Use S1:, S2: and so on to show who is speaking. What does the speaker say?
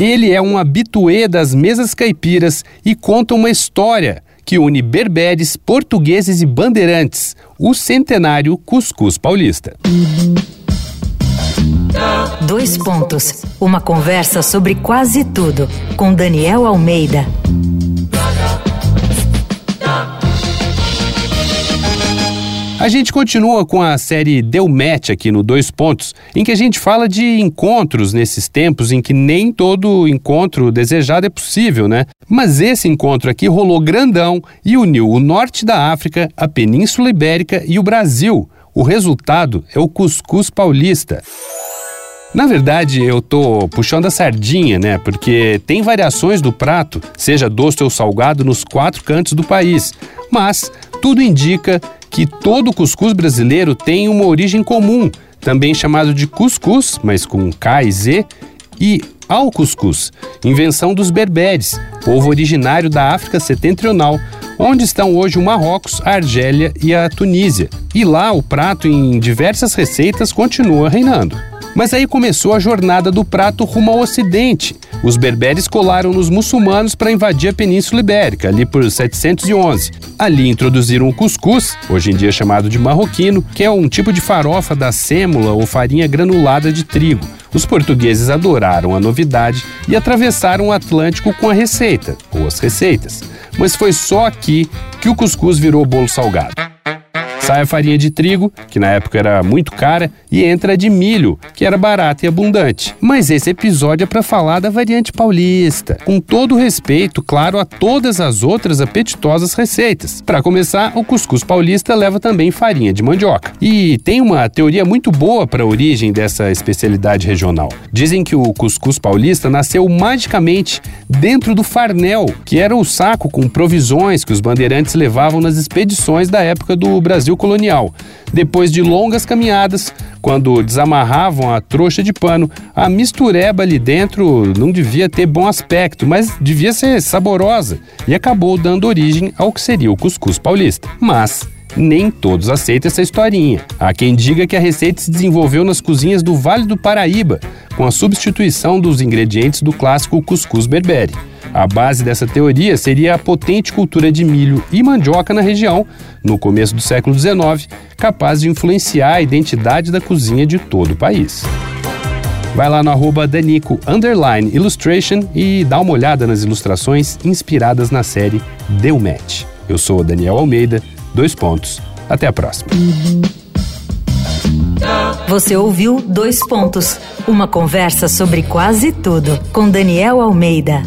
S1: Ele é um habituê das mesas caipiras e conta uma história que une berberes, portugueses e bandeirantes, o centenário Cuscuz Paulista.
S2: Dois pontos. Uma conversa sobre quase tudo com Daniel Almeida.
S1: Gente continua com a série Deu Match aqui no Dois Pontos, em que a gente fala de encontros nesses tempos em que nem todo encontro desejado é possível, né? Mas esse encontro aqui rolou grandão e uniu o norte da África, a Península Ibérica e o Brasil. O resultado é o cuscuz paulista. Na verdade, eu tô puxando a sardinha, né? Porque tem variações do prato, seja doce ou salgado, nos quatro cantos do país. Mas tudo indica que todo cuscuz brasileiro tem uma origem comum, também chamado de cuscuz, mas com K e Z, e ao cuscuz, invenção dos berberes, povo originário da África Setentrional, onde estão hoje o Marrocos, a Argélia e a Tunísia. E lá o prato em diversas receitas continua reinando. Mas aí começou a jornada do prato rumo ao Ocidente. Os berberes colaram nos muçulmanos para invadir a Península Ibérica, ali por 711. Ali introduziram o cuscuz, hoje em dia chamado de marroquino, que é um tipo de farofa da sêmula ou farinha granulada de trigo. Os portugueses adoraram a novidade e atravessaram o Atlântico com a receita, ou as receitas. Mas foi só aqui que o cuscuz virou bolo salgado. Sai a farinha de trigo, que na época era muito cara, e entra a de milho, que era barata e abundante. Mas esse episódio é para falar da variante paulista, com todo respeito, claro, a todas as outras apetitosas receitas. Para começar, o cuscuz paulista leva também farinha de mandioca. E tem uma teoria muito boa para a origem dessa especialidade regional. Dizem que o cuscuz paulista nasceu magicamente dentro do farnel, que era o saco com provisões que os bandeirantes levavam nas expedições da época do Brasil colonial. Depois de longas caminhadas, quando desamarravam a trouxa de pano, a mistureba ali dentro não devia ter bom aspecto, mas devia ser saborosa e acabou dando origem ao que seria o cuscuz paulista. Mas nem todos aceitam essa historinha. Há quem diga que a receita se desenvolveu nas cozinhas do Vale do Paraíba, com a substituição dos ingredientes do clássico cuscuz berbere. A base dessa teoria seria a potente cultura de milho e mandioca na região, no começo do século XIX, capaz de influenciar a identidade da cozinha de todo o país. Vai lá no arroba Danico Illustration e dá uma olhada nas ilustrações inspiradas na série Deu Match. Eu sou Daniel Almeida, dois pontos. Até a próxima.
S2: Você ouviu Dois Pontos, uma conversa sobre quase tudo com Daniel Almeida.